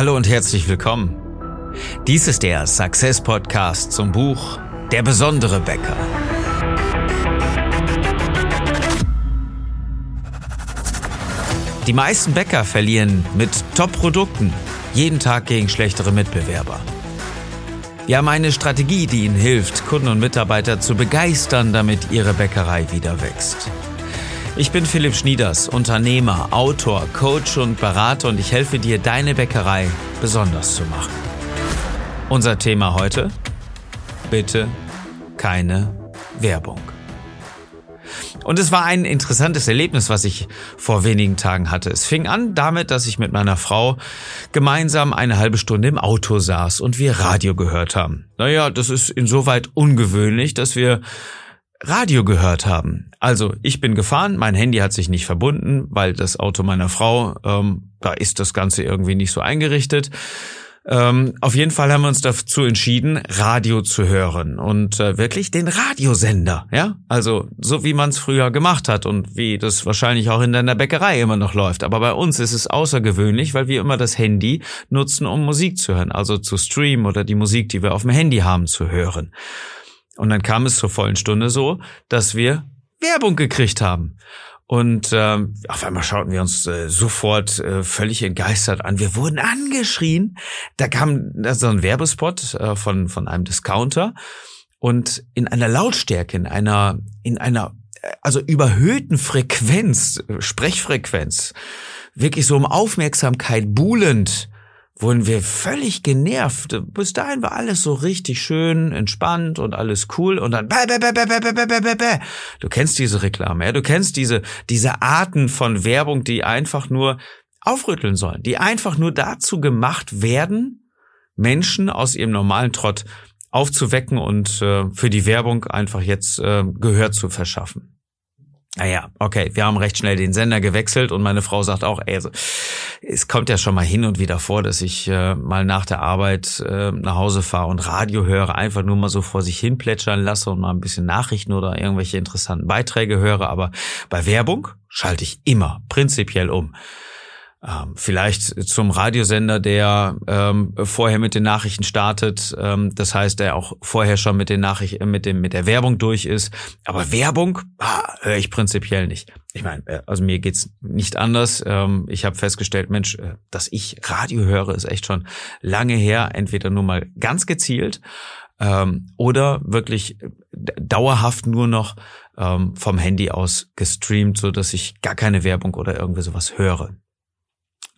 Hallo und herzlich willkommen. Dies ist der Success Podcast zum Buch Der besondere Bäcker. Die meisten Bäcker verlieren mit Top-Produkten jeden Tag gegen schlechtere Mitbewerber. Wir haben eine Strategie, die Ihnen hilft, Kunden und Mitarbeiter zu begeistern, damit Ihre Bäckerei wieder wächst. Ich bin Philipp Schnieders, Unternehmer, Autor, Coach und Berater und ich helfe dir, deine Bäckerei besonders zu machen. Unser Thema heute? Bitte keine Werbung. Und es war ein interessantes Erlebnis, was ich vor wenigen Tagen hatte. Es fing an damit, dass ich mit meiner Frau gemeinsam eine halbe Stunde im Auto saß und wir Radio gehört haben. Naja, das ist insoweit ungewöhnlich, dass wir Radio gehört haben. Also ich bin gefahren, mein Handy hat sich nicht verbunden, weil das Auto meiner Frau, ähm, da ist das Ganze irgendwie nicht so eingerichtet. Ähm, auf jeden Fall haben wir uns dazu entschieden, Radio zu hören und äh, wirklich den Radiosender, ja, also so wie man es früher gemacht hat und wie das wahrscheinlich auch in deiner Bäckerei immer noch läuft. Aber bei uns ist es außergewöhnlich, weil wir immer das Handy nutzen, um Musik zu hören, also zu streamen oder die Musik, die wir auf dem Handy haben, zu hören. Und dann kam es zur vollen Stunde so, dass wir Werbung gekriegt haben. Und äh, auf einmal schauten wir uns äh, sofort äh, völlig entgeistert an. Wir wurden angeschrien. Da kam so ein Werbespot äh, von, von einem Discounter und in einer Lautstärke, in einer, in einer, äh, also überhöhten Frequenz, Sprechfrequenz, wirklich so um Aufmerksamkeit buhlend, wurden wir völlig genervt. Bis dahin war alles so richtig schön, entspannt und alles cool und dann bäh, bäh, bäh, bäh, bäh, bäh, bäh, bäh, bäh. Du kennst diese Reklame, ja? Du kennst diese, diese Arten von Werbung, die einfach nur aufrütteln sollen, die einfach nur dazu gemacht werden, Menschen aus ihrem normalen Trott aufzuwecken und äh, für die Werbung einfach jetzt äh, Gehör zu verschaffen. Naja, okay, wir haben recht schnell den Sender gewechselt und meine Frau sagt auch, ey, also, es kommt ja schon mal hin und wieder vor, dass ich äh, mal nach der Arbeit äh, nach Hause fahre und Radio höre, einfach nur mal so vor sich hin plätschern lasse und mal ein bisschen Nachrichten oder irgendwelche interessanten Beiträge höre, aber bei Werbung schalte ich immer prinzipiell um. Ähm, vielleicht zum Radiosender, der ähm, vorher mit den Nachrichten startet, ähm, das heißt, der auch vorher schon mit den Nachrichten, äh, mit dem mit der Werbung durch ist. Aber Werbung ah, höre ich prinzipiell nicht. Ich meine, äh, also mir geht's nicht anders. Ähm, ich habe festgestellt, Mensch, äh, dass ich Radio höre, ist echt schon lange her. Entweder nur mal ganz gezielt ähm, oder wirklich dauerhaft nur noch ähm, vom Handy aus gestreamt, so dass ich gar keine Werbung oder irgendwie sowas höre.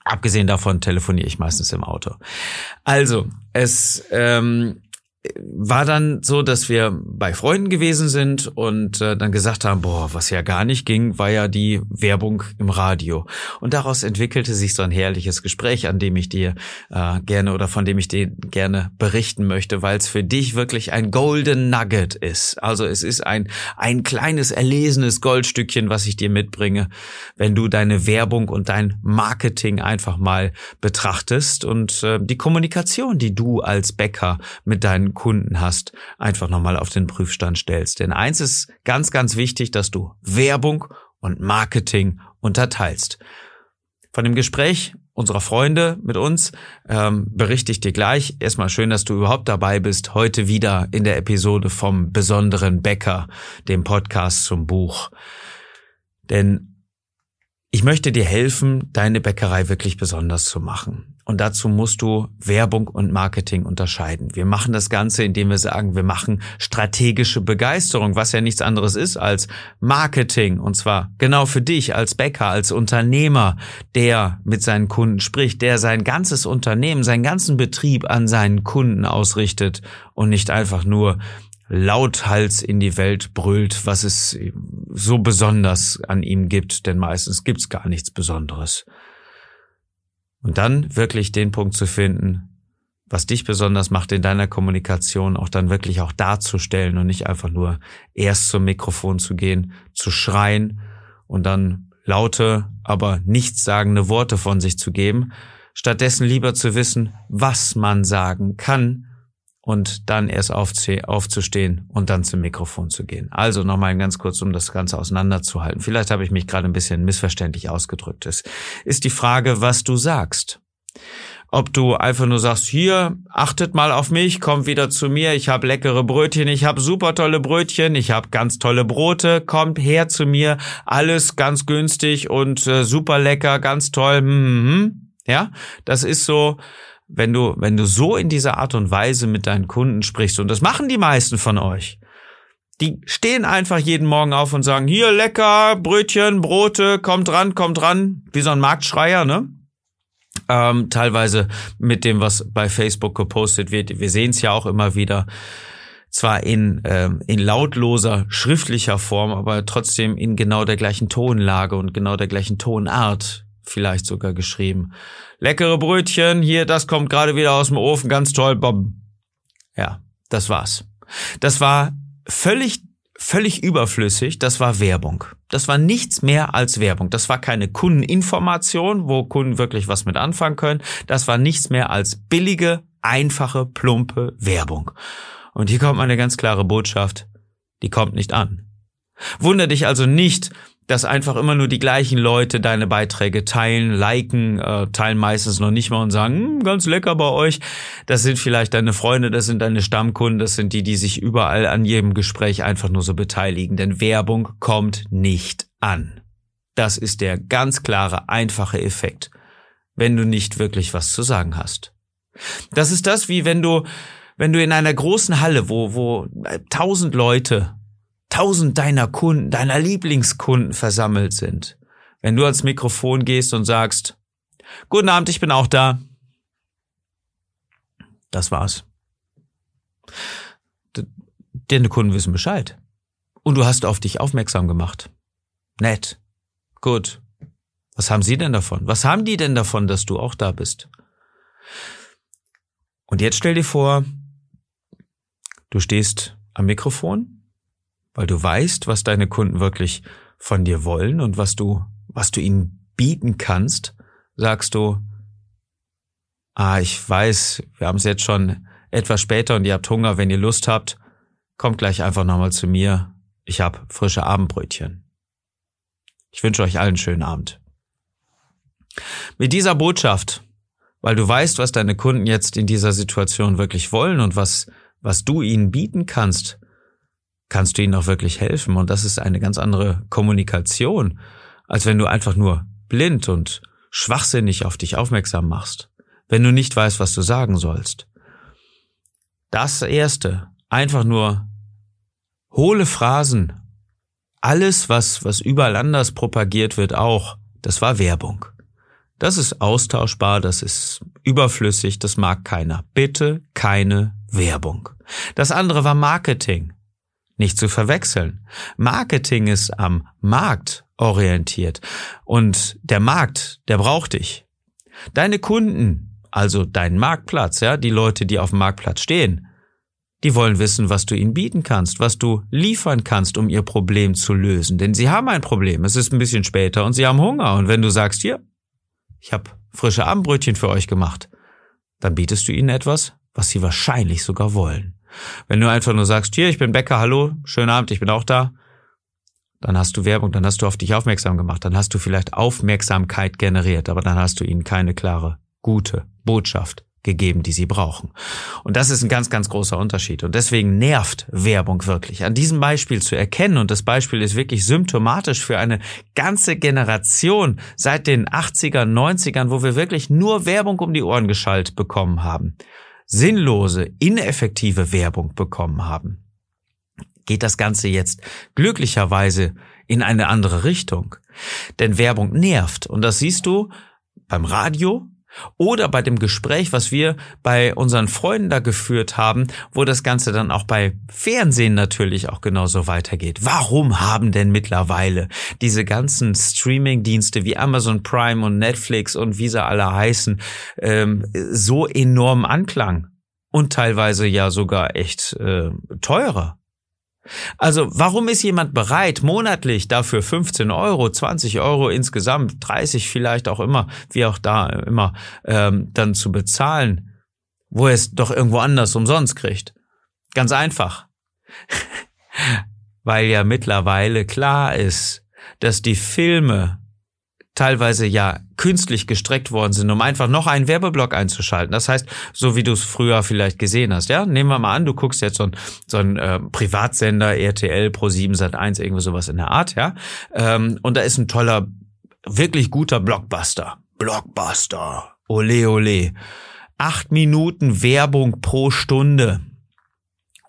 Abgesehen davon telefoniere ich meistens im Auto. Also, es ähm, war dann so, dass wir bei Freunden gewesen sind und äh, dann gesagt haben, boah, was ja gar nicht ging, war ja die Werbung im Radio. Und daraus entwickelte sich so ein herrliches Gespräch, an dem ich dir äh, gerne oder von dem ich dir gerne berichten möchte, weil es für dich wirklich ein Golden Nugget ist. Also es ist ein, ein kleines erlesenes Goldstückchen, was ich dir mitbringe, wenn du deine Werbung und dein Marketing einfach mal betrachtest und äh, die Kommunikation, die du als Bäcker mit deinen Kunden hast, einfach nochmal auf den Prüfstand stellst. Denn eins ist ganz, ganz wichtig, dass du Werbung und Marketing unterteilst. Von dem Gespräch unserer Freunde mit uns ähm, berichte ich dir gleich. Erstmal schön, dass du überhaupt dabei bist. Heute wieder in der Episode vom besonderen Bäcker, dem Podcast zum Buch. Denn ich möchte dir helfen, deine Bäckerei wirklich besonders zu machen. Und dazu musst du Werbung und Marketing unterscheiden. Wir machen das Ganze, indem wir sagen, wir machen strategische Begeisterung, was ja nichts anderes ist als Marketing. Und zwar genau für dich als Bäcker, als Unternehmer, der mit seinen Kunden spricht, der sein ganzes Unternehmen, seinen ganzen Betrieb an seinen Kunden ausrichtet und nicht einfach nur lauthals in die Welt brüllt, was es so besonders an ihm gibt, denn meistens gibt's gar nichts Besonderes. Und dann wirklich den Punkt zu finden, was dich besonders macht in deiner Kommunikation, auch dann wirklich auch darzustellen und nicht einfach nur erst zum Mikrofon zu gehen, zu schreien und dann laute, aber nichtssagende Worte von sich zu geben, stattdessen lieber zu wissen, was man sagen kann und dann erst aufzustehen und dann zum Mikrofon zu gehen. Also nochmal ganz kurz, um das Ganze auseinanderzuhalten. Vielleicht habe ich mich gerade ein bisschen missverständlich ausgedrückt. Es ist die Frage, was du sagst. ob du einfach nur sagst, hier, achtet mal auf mich, kommt wieder zu mir, ich habe leckere Brötchen, ich habe super tolle Brötchen, ich habe ganz tolle Brote, kommt her zu mir, alles ganz günstig und äh, super lecker, ganz toll. Hm, ja, das ist so, wenn du, wenn du so in dieser Art und Weise mit deinen Kunden sprichst, und das machen die meisten von euch, die stehen einfach jeden Morgen auf und sagen, hier lecker, Brötchen, Brote, kommt ran, kommt ran, wie so ein Marktschreier, ne? ähm, teilweise mit dem, was bei Facebook gepostet wird. Wir sehen es ja auch immer wieder, zwar in, ähm, in lautloser, schriftlicher Form, aber trotzdem in genau der gleichen Tonlage und genau der gleichen Tonart vielleicht sogar geschrieben. Leckere Brötchen, hier, das kommt gerade wieder aus dem Ofen, ganz toll, Bob. Ja, das war's. Das war völlig völlig überflüssig, das war Werbung. Das war nichts mehr als Werbung. Das war keine Kundeninformation, wo Kunden wirklich was mit anfangen können. Das war nichts mehr als billige, einfache, plumpe Werbung. Und hier kommt eine ganz klare Botschaft, die kommt nicht an. Wunder dich also nicht, dass einfach immer nur die gleichen Leute deine Beiträge teilen, liken, äh, teilen meistens noch nicht mal und sagen, hm, ganz lecker bei euch. Das sind vielleicht deine Freunde, das sind deine Stammkunden, das sind die, die sich überall an jedem Gespräch einfach nur so beteiligen. Denn Werbung kommt nicht an. Das ist der ganz klare, einfache Effekt, wenn du nicht wirklich was zu sagen hast. Das ist das, wie wenn du, wenn du in einer großen Halle, wo, wo tausend Leute tausend deiner Kunden, deiner Lieblingskunden versammelt sind. Wenn du ans Mikrofon gehst und sagst, Guten Abend, ich bin auch da. Das war's. Deine Kunden wissen Bescheid. Und du hast auf dich aufmerksam gemacht. Nett. Gut. Was haben sie denn davon? Was haben die denn davon, dass du auch da bist? Und jetzt stell dir vor, du stehst am Mikrofon weil du weißt, was deine Kunden wirklich von dir wollen und was du, was du ihnen bieten kannst, sagst du, ah, ich weiß, wir haben es jetzt schon etwas später und ihr habt Hunger, wenn ihr Lust habt, kommt gleich einfach nochmal zu mir. Ich habe frische Abendbrötchen. Ich wünsche euch allen einen schönen Abend. Mit dieser Botschaft, weil du weißt, was deine Kunden jetzt in dieser Situation wirklich wollen und was, was du ihnen bieten kannst, kannst du ihnen auch wirklich helfen. Und das ist eine ganz andere Kommunikation, als wenn du einfach nur blind und schwachsinnig auf dich aufmerksam machst, wenn du nicht weißt, was du sagen sollst. Das Erste, einfach nur hohle Phrasen, alles, was, was überall anders propagiert wird, auch, das war Werbung. Das ist austauschbar, das ist überflüssig, das mag keiner. Bitte keine Werbung. Das andere war Marketing. Nicht zu verwechseln. Marketing ist am Markt orientiert. Und der Markt, der braucht dich. Deine Kunden, also dein Marktplatz, ja, die Leute, die auf dem Marktplatz stehen, die wollen wissen, was du ihnen bieten kannst, was du liefern kannst, um ihr Problem zu lösen. Denn sie haben ein Problem. Es ist ein bisschen später und sie haben Hunger. Und wenn du sagst, hier, ich habe frische Abendbrötchen für euch gemacht, dann bietest du ihnen etwas, was sie wahrscheinlich sogar wollen. Wenn du einfach nur sagst, hier, ich bin Bäcker, hallo, schönen Abend, ich bin auch da, dann hast du Werbung, dann hast du auf dich aufmerksam gemacht, dann hast du vielleicht Aufmerksamkeit generiert, aber dann hast du ihnen keine klare, gute Botschaft gegeben, die sie brauchen. Und das ist ein ganz, ganz großer Unterschied. Und deswegen nervt Werbung wirklich. An diesem Beispiel zu erkennen, und das Beispiel ist wirklich symptomatisch für eine ganze Generation seit den 80ern, 90ern, wo wir wirklich nur Werbung um die Ohren geschaltet bekommen haben sinnlose, ineffektive Werbung bekommen haben, geht das Ganze jetzt glücklicherweise in eine andere Richtung. Denn Werbung nervt und das siehst du beim Radio, oder bei dem Gespräch, was wir bei unseren Freunden da geführt haben, wo das Ganze dann auch bei Fernsehen natürlich auch genauso weitergeht. Warum haben denn mittlerweile diese ganzen Streaming-Dienste wie Amazon Prime und Netflix und wie sie alle heißen, ähm, so enorm Anklang? Und teilweise ja sogar echt äh, teurer. Also warum ist jemand bereit, monatlich dafür 15 Euro, 20 Euro insgesamt, 30 vielleicht auch immer, wie auch da immer, ähm, dann zu bezahlen, wo er es doch irgendwo anders umsonst kriegt? Ganz einfach. Weil ja mittlerweile klar ist, dass die Filme teilweise ja künstlich gestreckt worden sind, um einfach noch einen Werbeblock einzuschalten. Das heißt, so wie du es früher vielleicht gesehen hast, ja, nehmen wir mal an, du guckst jetzt so ein, so äh, Privatsender, RTL, Pro7, Sat1, irgendwie sowas in der Art, ja, ähm, und da ist ein toller, wirklich guter Blockbuster. Blockbuster. Ole, ole. Acht Minuten Werbung pro Stunde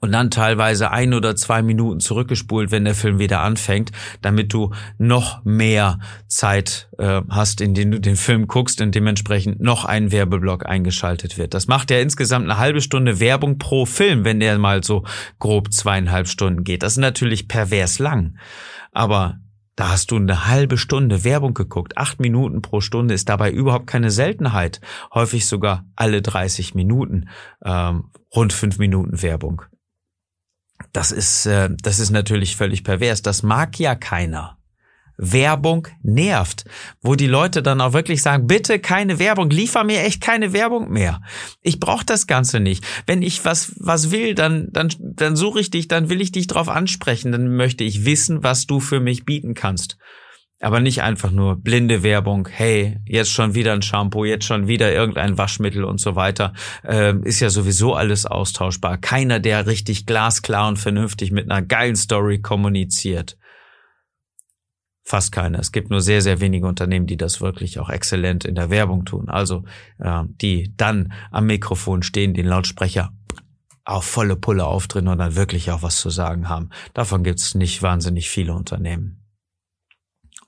und dann teilweise ein oder zwei Minuten zurückgespult, wenn der Film wieder anfängt, damit du noch mehr Zeit äh, hast, in den du den Film guckst und dementsprechend noch ein Werbeblock eingeschaltet wird. Das macht ja insgesamt eine halbe Stunde Werbung pro Film, wenn der mal so grob zweieinhalb Stunden geht. Das ist natürlich pervers lang. Aber da hast du eine halbe Stunde Werbung geguckt. Acht Minuten pro Stunde ist dabei überhaupt keine Seltenheit. Häufig sogar alle 30 Minuten ähm, rund fünf Minuten Werbung. Das ist, äh, das ist natürlich völlig pervers. Das mag ja keiner. Werbung nervt, wo die Leute dann auch wirklich sagen, bitte keine Werbung, liefer mir echt keine Werbung mehr. Ich brauche das Ganze nicht. Wenn ich was was will, dann dann dann suche ich dich, dann will ich dich drauf ansprechen, dann möchte ich wissen, was du für mich bieten kannst. Aber nicht einfach nur blinde Werbung, hey, jetzt schon wieder ein Shampoo, jetzt schon wieder irgendein Waschmittel und so weiter. Ähm, ist ja sowieso alles austauschbar. Keiner, der richtig glasklar und vernünftig mit einer geilen Story kommuniziert. Fast keiner. Es gibt nur sehr, sehr wenige Unternehmen, die das wirklich auch exzellent in der Werbung tun. Also äh, die dann am Mikrofon stehen, den Lautsprecher auf volle Pulle aufdrehen und dann wirklich auch was zu sagen haben. Davon gibt es nicht wahnsinnig viele Unternehmen.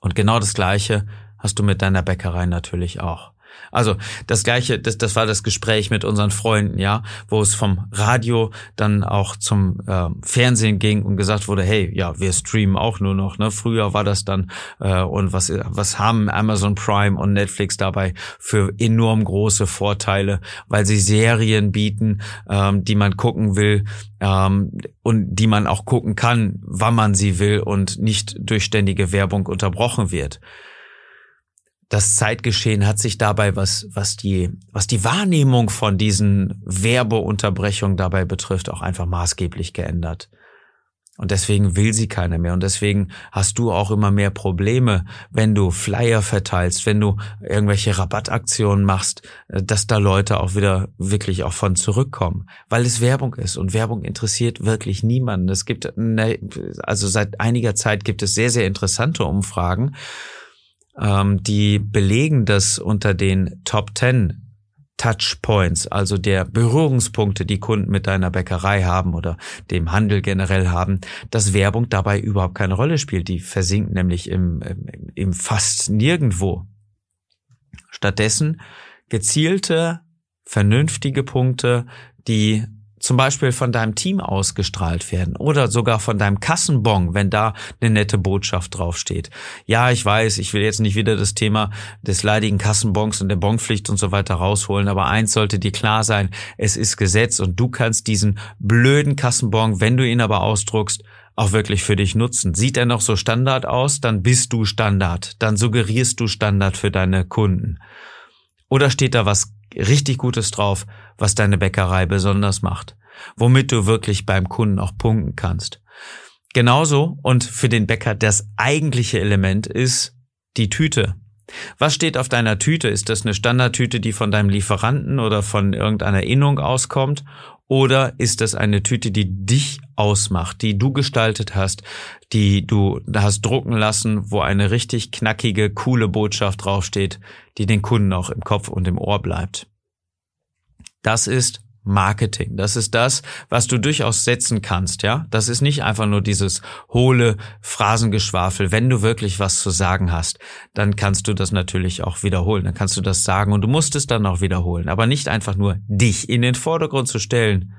Und genau das Gleiche hast du mit deiner Bäckerei natürlich auch. Also das gleiche, das, das war das Gespräch mit unseren Freunden, ja, wo es vom Radio dann auch zum äh, Fernsehen ging und gesagt wurde, hey, ja, wir streamen auch nur noch. Ne? Früher war das dann äh, und was was haben Amazon Prime und Netflix dabei für enorm große Vorteile, weil sie Serien bieten, ähm, die man gucken will ähm, und die man auch gucken kann, wann man sie will und nicht durch ständige Werbung unterbrochen wird das Zeitgeschehen hat sich dabei, was, was die, was die Wahrnehmung von diesen Werbeunterbrechungen dabei betrifft, auch einfach maßgeblich geändert. Und deswegen will sie keiner mehr. Und deswegen hast du auch immer mehr Probleme, wenn du Flyer verteilst, wenn du irgendwelche Rabattaktionen machst, äh, dass da Leute auch wieder wirklich auch von zurückkommen, weil es Werbung ist. Und Werbung interessiert wirklich niemanden. Es gibt, also seit einiger Zeit gibt es sehr, sehr interessante Umfragen, ähm, die belegen, dass unter den Top 10 Touchpoints, also der Berührungspunkte, die Kunden mit deiner Bäckerei haben oder dem Handel generell haben, dass Werbung dabei überhaupt keine Rolle spielt. Die versinkt nämlich im, im fast nirgendwo. Stattdessen gezielte, vernünftige Punkte, die zum Beispiel von deinem Team ausgestrahlt werden oder sogar von deinem Kassenbon, wenn da eine nette Botschaft draufsteht. Ja, ich weiß, ich will jetzt nicht wieder das Thema des leidigen Kassenbons und der Bonpflicht und so weiter rausholen, aber eins sollte dir klar sein, es ist Gesetz und du kannst diesen blöden Kassenbon, wenn du ihn aber ausdruckst, auch wirklich für dich nutzen. Sieht er noch so Standard aus, dann bist du Standard, dann suggerierst du Standard für deine Kunden. Oder steht da was richtig Gutes drauf, was deine Bäckerei besonders macht, womit du wirklich beim Kunden auch punkten kannst. Genauso und für den Bäcker das eigentliche Element ist die Tüte. Was steht auf deiner Tüte? Ist das eine Standardtüte, die von deinem Lieferanten oder von irgendeiner Innung auskommt? Oder ist das eine Tüte, die dich ausmacht, die du gestaltet hast, die du hast drucken lassen, wo eine richtig knackige, coole Botschaft draufsteht, die den Kunden auch im Kopf und im Ohr bleibt? Das ist Marketing. Das ist das, was du durchaus setzen kannst, ja. Das ist nicht einfach nur dieses hohle Phrasengeschwafel. Wenn du wirklich was zu sagen hast, dann kannst du das natürlich auch wiederholen. Dann kannst du das sagen und du musst es dann auch wiederholen. Aber nicht einfach nur dich in den Vordergrund zu stellen,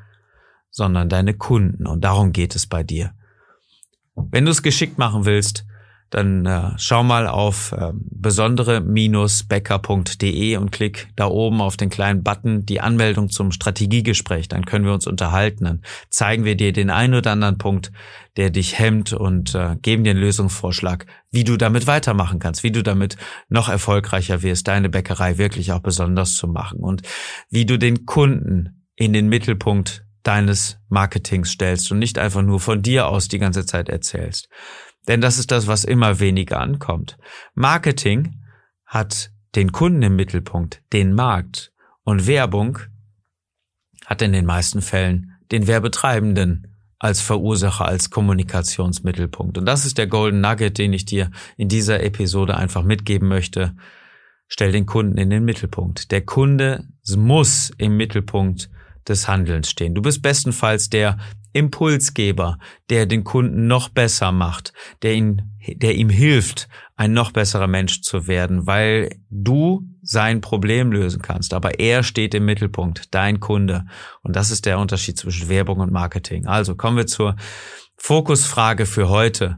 sondern deine Kunden. Und darum geht es bei dir. Wenn du es geschickt machen willst, dann äh, schau mal auf äh, besondere-becker.de und klick da oben auf den kleinen Button die Anmeldung zum Strategiegespräch. Dann können wir uns unterhalten. Dann zeigen wir dir den einen oder anderen Punkt, der dich hemmt und äh, geben dir einen Lösungsvorschlag, wie du damit weitermachen kannst, wie du damit noch erfolgreicher wirst, deine Bäckerei wirklich auch besonders zu machen und wie du den Kunden in den Mittelpunkt deines Marketings stellst und nicht einfach nur von dir aus die ganze Zeit erzählst. Denn das ist das, was immer weniger ankommt. Marketing hat den Kunden im Mittelpunkt, den Markt und Werbung hat in den meisten Fällen den Werbetreibenden als Verursacher, als Kommunikationsmittelpunkt. Und das ist der Golden Nugget, den ich dir in dieser Episode einfach mitgeben möchte. Stell den Kunden in den Mittelpunkt. Der Kunde muss im Mittelpunkt des Handelns stehen. Du bist bestenfalls der Impulsgeber, der den Kunden noch besser macht, der ihn, der ihm hilft, ein noch besserer Mensch zu werden, weil du sein Problem lösen kannst. Aber er steht im Mittelpunkt, dein Kunde. Und das ist der Unterschied zwischen Werbung und Marketing. Also kommen wir zur Fokusfrage für heute.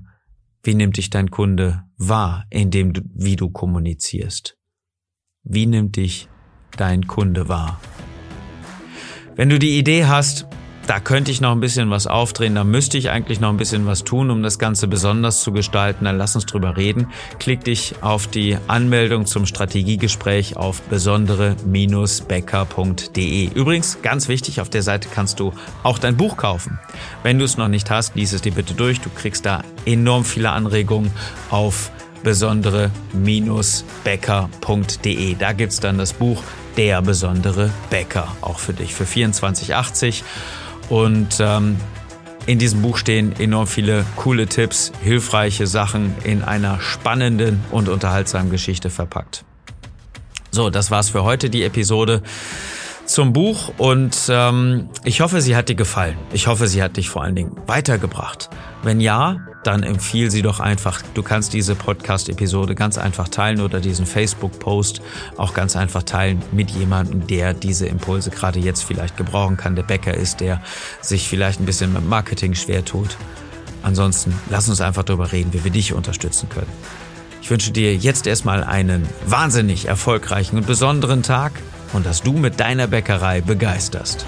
Wie nimmt dich dein Kunde wahr, indem du, wie du kommunizierst? Wie nimmt dich dein Kunde wahr? Wenn du die Idee hast, da könnte ich noch ein bisschen was aufdrehen, da müsste ich eigentlich noch ein bisschen was tun, um das Ganze besonders zu gestalten, dann lass uns drüber reden. Klick dich auf die Anmeldung zum Strategiegespräch auf besondere-becker.de. Übrigens, ganz wichtig, auf der Seite kannst du auch dein Buch kaufen. Wenn du es noch nicht hast, lies es dir bitte durch. Du kriegst da enorm viele Anregungen auf besondere-becker.de. Da gibt's dann das Buch Der besondere Bäcker, auch für dich, für 24,80. Und ähm, in diesem Buch stehen enorm viele coole Tipps, hilfreiche Sachen in einer spannenden und unterhaltsamen Geschichte verpackt. So, das war's für heute, die Episode zum Buch und ähm, ich hoffe, sie hat dir gefallen. Ich hoffe, sie hat dich vor allen Dingen weitergebracht. Wenn ja, dann empfiehl sie doch einfach. Du kannst diese Podcast-Episode ganz einfach teilen oder diesen Facebook-Post auch ganz einfach teilen mit jemandem, der diese Impulse gerade jetzt vielleicht gebrauchen kann, der Bäcker ist, der sich vielleicht ein bisschen mit Marketing schwer tut. Ansonsten lass uns einfach darüber reden, wie wir dich unterstützen können. Ich wünsche dir jetzt erstmal einen wahnsinnig erfolgreichen und besonderen Tag und dass du mit deiner Bäckerei begeisterst.